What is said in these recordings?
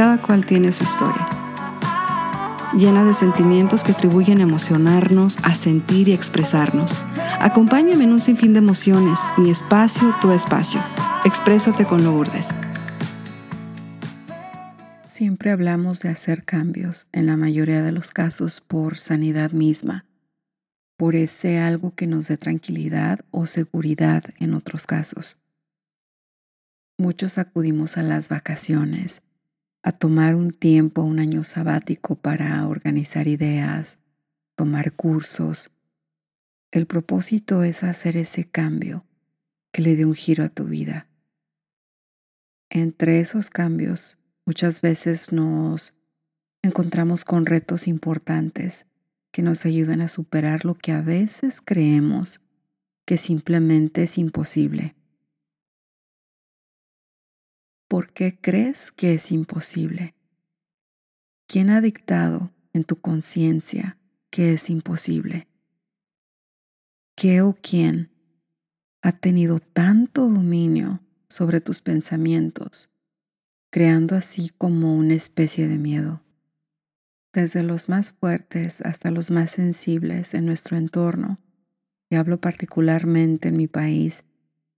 Cada cual tiene su historia, llena de sentimientos que atribuyen a emocionarnos, a sentir y expresarnos. Acompáñame en un sinfín de emociones, mi espacio, tu espacio. Exprésate con Lourdes. Siempre hablamos de hacer cambios, en la mayoría de los casos por sanidad misma, por ese algo que nos dé tranquilidad o seguridad en otros casos. Muchos acudimos a las vacaciones, a tomar un tiempo, un año sabático para organizar ideas, tomar cursos. El propósito es hacer ese cambio que le dé un giro a tu vida. Entre esos cambios Muchas veces nos encontramos con retos importantes que nos ayudan a superar lo que a veces creemos que simplemente es imposible. ¿Por qué crees que es imposible? ¿Quién ha dictado en tu conciencia que es imposible? ¿Qué o quién ha tenido tanto dominio sobre tus pensamientos creando así como una especie de miedo. Desde los más fuertes hasta los más sensibles en nuestro entorno, y hablo particularmente en mi país,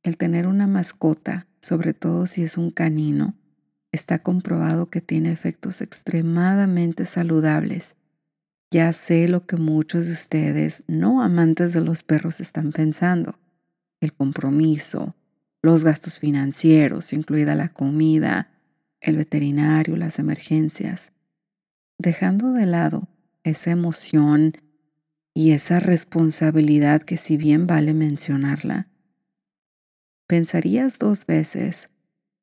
el tener una mascota, sobre todo si es un canino, está comprobado que tiene efectos extremadamente saludables. Ya sé lo que muchos de ustedes, no amantes de los perros, están pensando. El compromiso, los gastos financieros, incluida la comida, el veterinario, las emergencias, dejando de lado esa emoción y esa responsabilidad que si bien vale mencionarla, ¿pensarías dos veces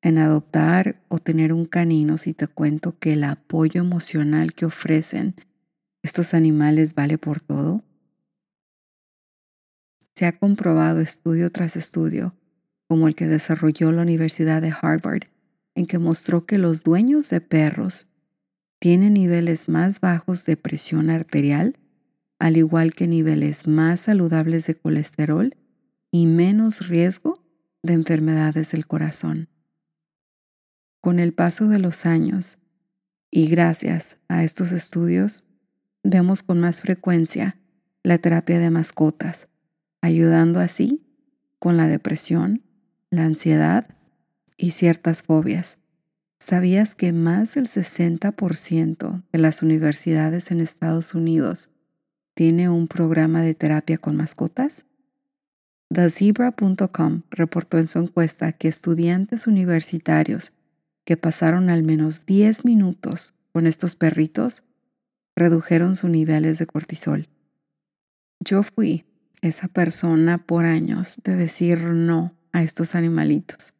en adoptar o tener un canino si te cuento que el apoyo emocional que ofrecen estos animales vale por todo? Se ha comprobado estudio tras estudio, como el que desarrolló la Universidad de Harvard, en que mostró que los dueños de perros tienen niveles más bajos de presión arterial, al igual que niveles más saludables de colesterol y menos riesgo de enfermedades del corazón. Con el paso de los años, y gracias a estos estudios, vemos con más frecuencia la terapia de mascotas, ayudando así con la depresión, la ansiedad y ciertas fobias. ¿Sabías que más del 60% de las universidades en Estados Unidos tiene un programa de terapia con mascotas? TheZebra.com reportó en su encuesta que estudiantes universitarios que pasaron al menos 10 minutos con estos perritos redujeron sus niveles de cortisol. Yo fui esa persona por años de decir no a estos animalitos.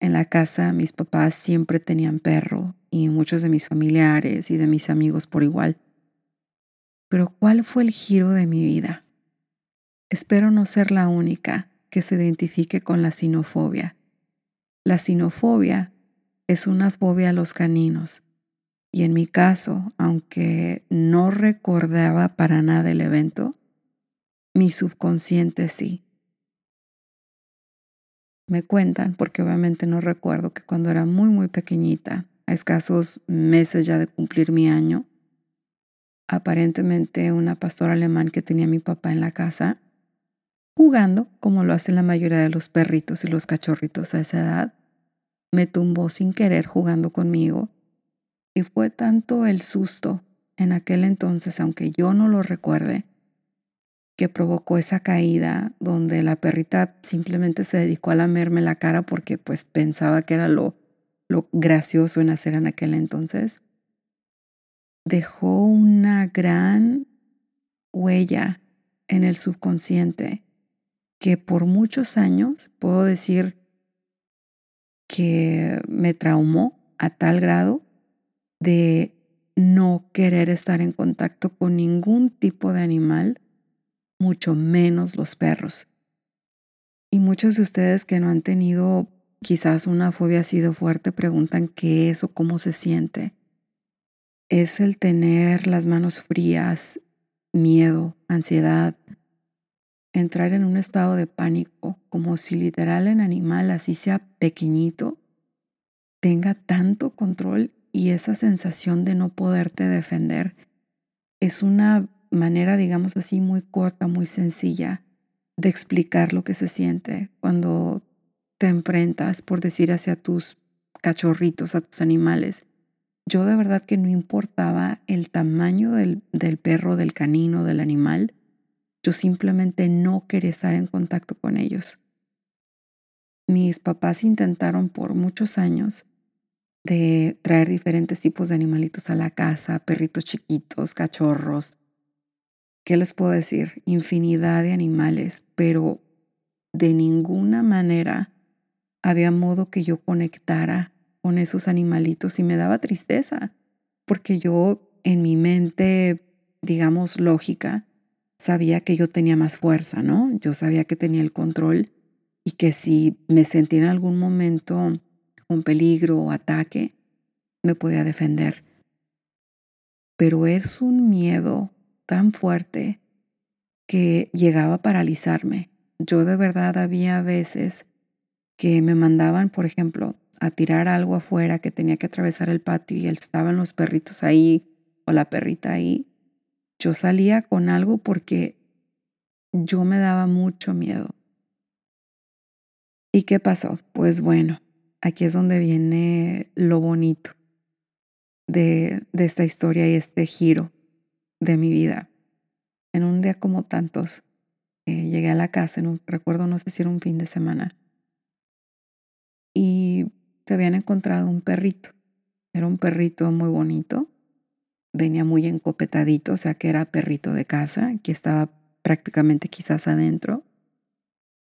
En la casa mis papás siempre tenían perro y muchos de mis familiares y de mis amigos por igual. Pero ¿cuál fue el giro de mi vida? Espero no ser la única que se identifique con la sinofobia. La sinofobia es una fobia a los caninos y en mi caso, aunque no recordaba para nada el evento, mi subconsciente sí. Me cuentan, porque obviamente no recuerdo que cuando era muy, muy pequeñita, a escasos meses ya de cumplir mi año, aparentemente una pastora alemán que tenía mi papá en la casa, jugando, como lo hacen la mayoría de los perritos y los cachorritos a esa edad, me tumbó sin querer jugando conmigo. Y fue tanto el susto en aquel entonces, aunque yo no lo recuerde, que provocó esa caída donde la perrita simplemente se dedicó a lamerme la cara porque pues pensaba que era lo, lo gracioso en hacer en aquel entonces, dejó una gran huella en el subconsciente que por muchos años puedo decir que me traumó a tal grado de no querer estar en contacto con ningún tipo de animal mucho menos los perros. Y muchos de ustedes que no han tenido quizás una fobia así de fuerte preguntan qué es o cómo se siente. Es el tener las manos frías, miedo, ansiedad, entrar en un estado de pánico, como si literal en animal, así sea pequeñito, tenga tanto control y esa sensación de no poderte defender es una manera, digamos así, muy corta, muy sencilla de explicar lo que se siente cuando te enfrentas, por decir, hacia tus cachorritos, a tus animales. Yo de verdad que no importaba el tamaño del, del perro, del canino, del animal, yo simplemente no quería estar en contacto con ellos. Mis papás intentaron por muchos años de traer diferentes tipos de animalitos a la casa, perritos chiquitos, cachorros. ¿Qué les puedo decir? Infinidad de animales, pero de ninguna manera había modo que yo conectara con esos animalitos y me daba tristeza, porque yo en mi mente, digamos, lógica, sabía que yo tenía más fuerza, ¿no? Yo sabía que tenía el control y que si me sentía en algún momento con peligro o ataque, me podía defender. Pero es un miedo tan fuerte que llegaba a paralizarme. Yo de verdad había veces que me mandaban, por ejemplo, a tirar algo afuera que tenía que atravesar el patio y estaban los perritos ahí o la perrita ahí. Yo salía con algo porque yo me daba mucho miedo. ¿Y qué pasó? Pues bueno, aquí es donde viene lo bonito de, esta historia y este giro de mi vida. En un día como tantos, eh, llegué a la casa, en un, recuerdo, no sé si era un fin de semana, y se habían encontrado un perrito. Era un perrito muy bonito, venía muy encopetadito, o sea que era perrito de casa, que estaba prácticamente quizás adentro.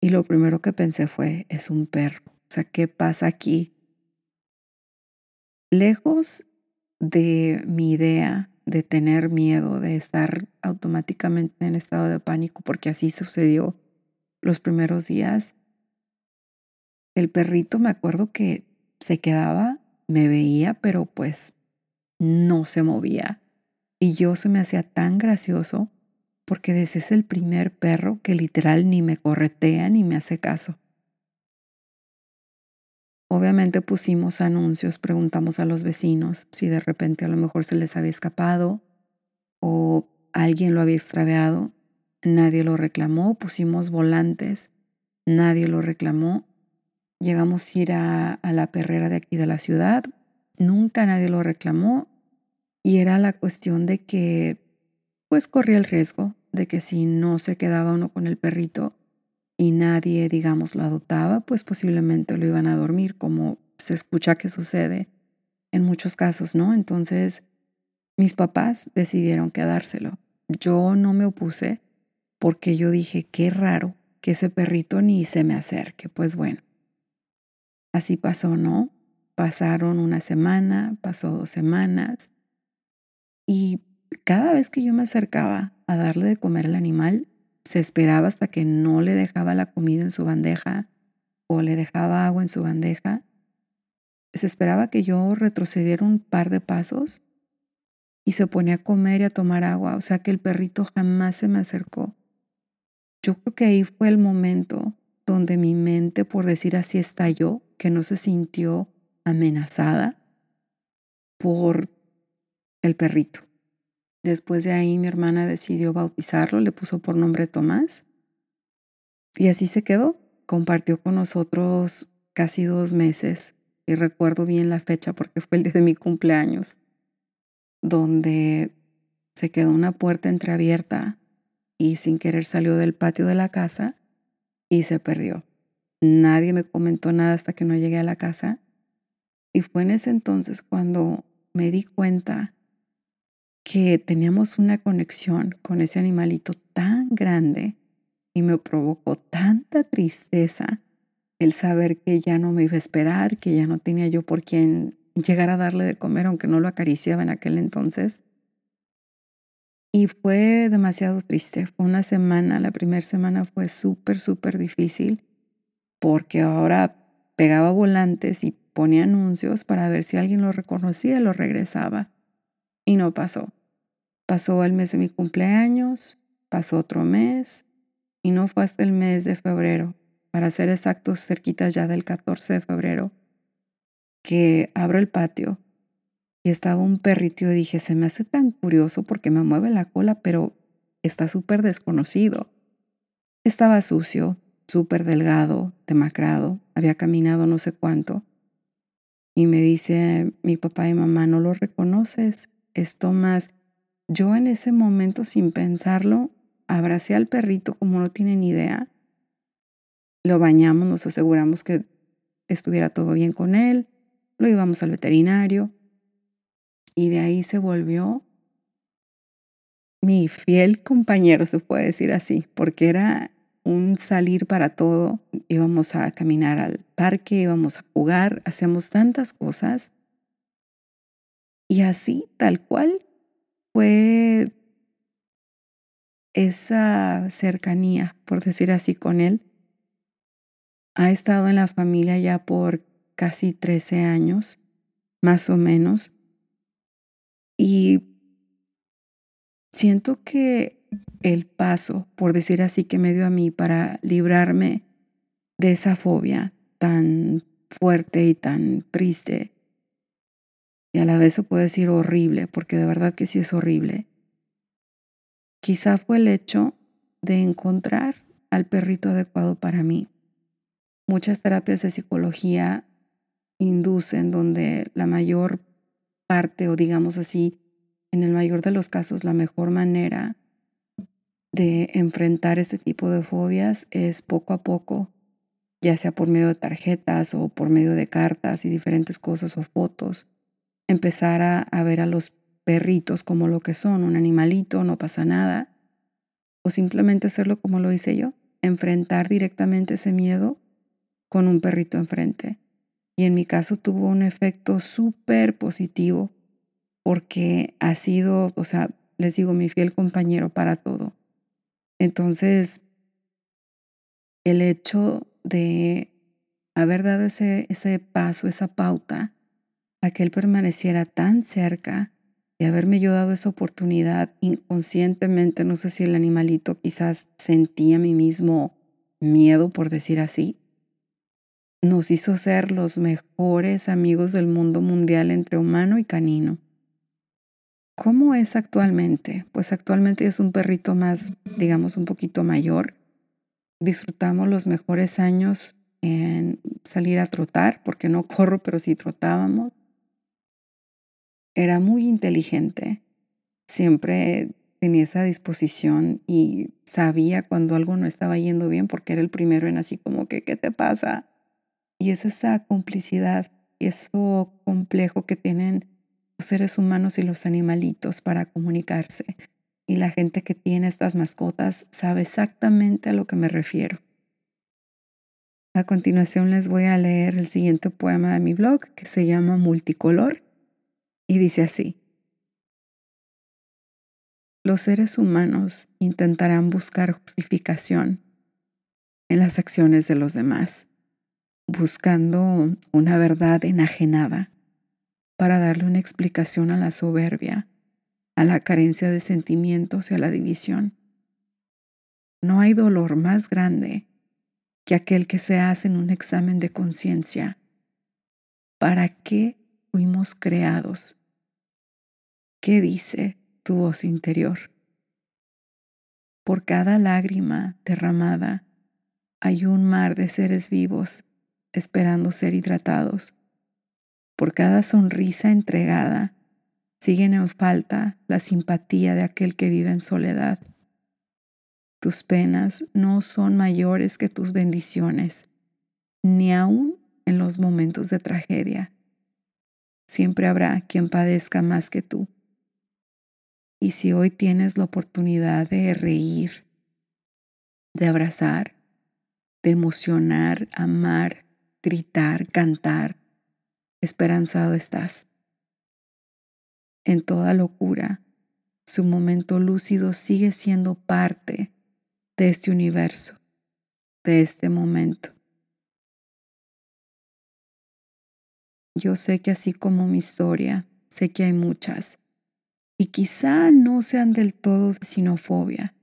Y lo primero que pensé fue, es un perro. O sea, ¿qué pasa aquí? Lejos de mi idea de tener miedo, de estar automáticamente en estado de pánico, porque así sucedió los primeros días, el perrito me acuerdo que se quedaba, me veía, pero pues no se movía. Y yo se me hacía tan gracioso porque ese es el primer perro que literal ni me corretea ni me hace caso. Obviamente pusimos anuncios, preguntamos a los vecinos si de repente a lo mejor se les había escapado o alguien lo había extraviado. Nadie lo reclamó, pusimos volantes, nadie lo reclamó. Llegamos a ir a, a la perrera de aquí de la ciudad, nunca nadie lo reclamó y era la cuestión de que pues corría el riesgo de que si no se quedaba uno con el perrito, y nadie, digamos, lo adoptaba, pues posiblemente lo iban a dormir, como se escucha que sucede en muchos casos, ¿no? Entonces, mis papás decidieron quedárselo. Yo no me opuse porque yo dije, qué raro que ese perrito ni se me acerque. Pues bueno, así pasó, ¿no? Pasaron una semana, pasó dos semanas y cada vez que yo me acercaba a darle de comer al animal, se esperaba hasta que no le dejaba la comida en su bandeja o le dejaba agua en su bandeja. Se esperaba que yo retrocediera un par de pasos y se ponía a comer y a tomar agua, o sea que el perrito jamás se me acercó. Yo creo que ahí fue el momento donde mi mente, por decir así, estalló, que no se sintió amenazada por el perrito. Después de ahí mi hermana decidió bautizarlo, le puso por nombre Tomás. Y así se quedó. Compartió con nosotros casi dos meses. Y recuerdo bien la fecha porque fue el día de mi cumpleaños, donde se quedó una puerta entreabierta y sin querer salió del patio de la casa y se perdió. Nadie me comentó nada hasta que no llegué a la casa. Y fue en ese entonces cuando me di cuenta que teníamos una conexión con ese animalito tan grande y me provocó tanta tristeza el saber que ya no me iba a esperar, que ya no tenía yo por quién llegar a darle de comer, aunque no lo acariciaba en aquel entonces. Y fue demasiado triste. Fue una semana, la primera semana fue súper, súper difícil porque ahora pegaba volantes y ponía anuncios para ver si alguien lo reconocía, lo regresaba. Y no pasó. Pasó el mes de mi cumpleaños, pasó otro mes y no fue hasta el mes de febrero, para ser exactos cerquita ya del 14 de febrero, que abro el patio y estaba un perrito y dije, se me hace tan curioso porque me mueve la cola, pero está súper desconocido. Estaba sucio, súper delgado, demacrado, había caminado no sé cuánto. Y me dice mi papá y mamá, ¿no lo reconoces? Es Tomás. Yo en ese momento, sin pensarlo, abracé al perrito como no tienen idea. Lo bañamos, nos aseguramos que estuviera todo bien con él, lo llevamos al veterinario y de ahí se volvió mi fiel compañero, se puede decir así, porque era un salir para todo. Íbamos a caminar al parque, íbamos a jugar, hacíamos tantas cosas. Y así, tal cual, fue esa cercanía, por decir así, con él. Ha estado en la familia ya por casi 13 años, más o menos. Y siento que el paso, por decir así, que me dio a mí para librarme de esa fobia tan fuerte y tan triste, y a la vez se puede decir horrible, porque de verdad que sí es horrible, quizá fue el hecho de encontrar al perrito adecuado para mí. Muchas terapias de psicología inducen donde la mayor parte, o digamos así, en el mayor de los casos, la mejor manera de enfrentar este tipo de fobias es poco a poco, ya sea por medio de tarjetas o por medio de cartas y diferentes cosas o fotos, empezar a, a ver a los perritos como lo que son, un animalito, no pasa nada, o simplemente hacerlo como lo hice yo, enfrentar directamente ese miedo con un perrito enfrente. Y en mi caso tuvo un efecto súper positivo porque ha sido, o sea, les digo, mi fiel compañero para todo. Entonces, el hecho de haber dado ese, ese paso, esa pauta, a que él permaneciera tan cerca y haberme yo dado esa oportunidad inconscientemente, no sé si el animalito quizás sentía a mí mismo miedo, por decir así, nos hizo ser los mejores amigos del mundo mundial entre humano y canino. ¿Cómo es actualmente? Pues actualmente es un perrito más, digamos, un poquito mayor. Disfrutamos los mejores años en salir a trotar, porque no corro, pero sí trotábamos. Era muy inteligente, siempre tenía esa disposición y sabía cuando algo no estaba yendo bien porque era el primero en así como que, ¿qué te pasa? Y es esa complicidad y eso complejo que tienen los seres humanos y los animalitos para comunicarse. Y la gente que tiene estas mascotas sabe exactamente a lo que me refiero. A continuación les voy a leer el siguiente poema de mi blog que se llama Multicolor y dice así. Los seres humanos intentarán buscar justificación en las acciones de los demás, buscando una verdad enajenada para darle una explicación a la soberbia, a la carencia de sentimientos y a la división. No hay dolor más grande que aquel que se hace en un examen de conciencia. ¿Para qué fuimos creados? ¿Qué dice tu voz interior? Por cada lágrima derramada hay un mar de seres vivos esperando ser hidratados por cada sonrisa entregada, siguen en falta la simpatía de aquel que vive en soledad. Tus penas no son mayores que tus bendiciones, ni aun en los momentos de tragedia. Siempre habrá quien padezca más que tú. Y si hoy tienes la oportunidad de reír, de abrazar, de emocionar, amar, gritar, cantar, esperanzado estás. En toda locura, su momento lúcido sigue siendo parte de este universo, de este momento. Yo sé que así como mi historia, sé que hay muchas, y quizá no sean del todo de sinofobia,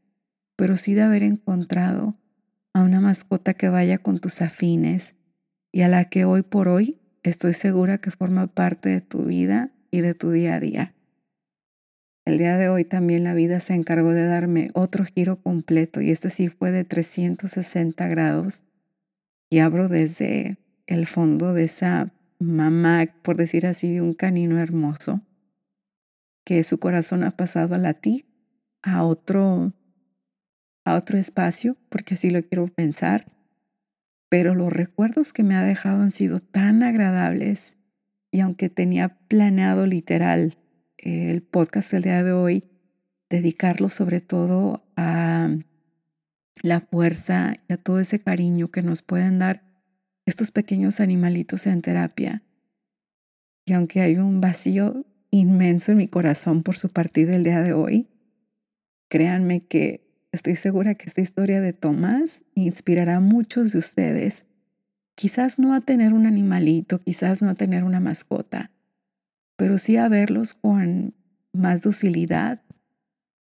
pero sí de haber encontrado a una mascota que vaya con tus afines y a la que hoy por hoy estoy segura que forma parte de tu vida y de tu día a día. El día de hoy también la vida se encargó de darme otro giro completo y este sí fue de 360 grados y abro desde el fondo de esa mamá, por decir así, de un canino hermoso, que su corazón ha pasado a latir a otro, a otro espacio, porque así lo quiero pensar, pero los recuerdos que me ha dejado han sido tan agradables y aunque tenía planeado literal el podcast del día de hoy, dedicarlo sobre todo a la fuerza y a todo ese cariño que nos pueden dar estos pequeños animalitos en terapia. Y aunque hay un vacío inmenso en mi corazón por su partida del día de hoy, créanme que estoy segura que esta historia de Tomás inspirará a muchos de ustedes, quizás no a tener un animalito, quizás no a tener una mascota, pero sí a verlos con más docilidad,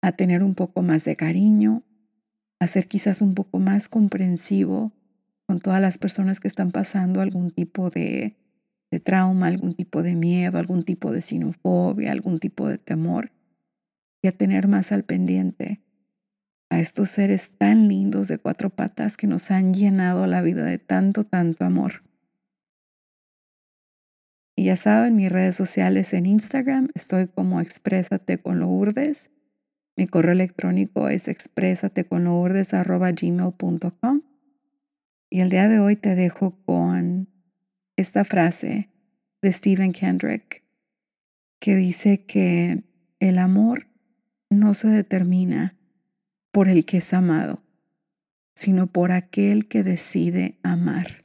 a tener un poco más de cariño, a ser quizás un poco más comprensivo con todas las personas que están pasando algún tipo de, trauma, algún tipo de miedo, algún tipo de sinofobia, algún tipo de temor, y a tener más al pendiente a estos seres tan lindos de cuatro patas que nos han llenado la vida de tanto, tanto amor. Y ya saben, mis redes sociales en Instagram estoy como Exprésate con Lourdes. Mi correo electrónico es expresateconlourdes.gmail.com. Y el día de hoy te dejo con esta frase de Stephen Kendrick que dice que el amor no se determina por el que es amado, sino por aquel que decide amar.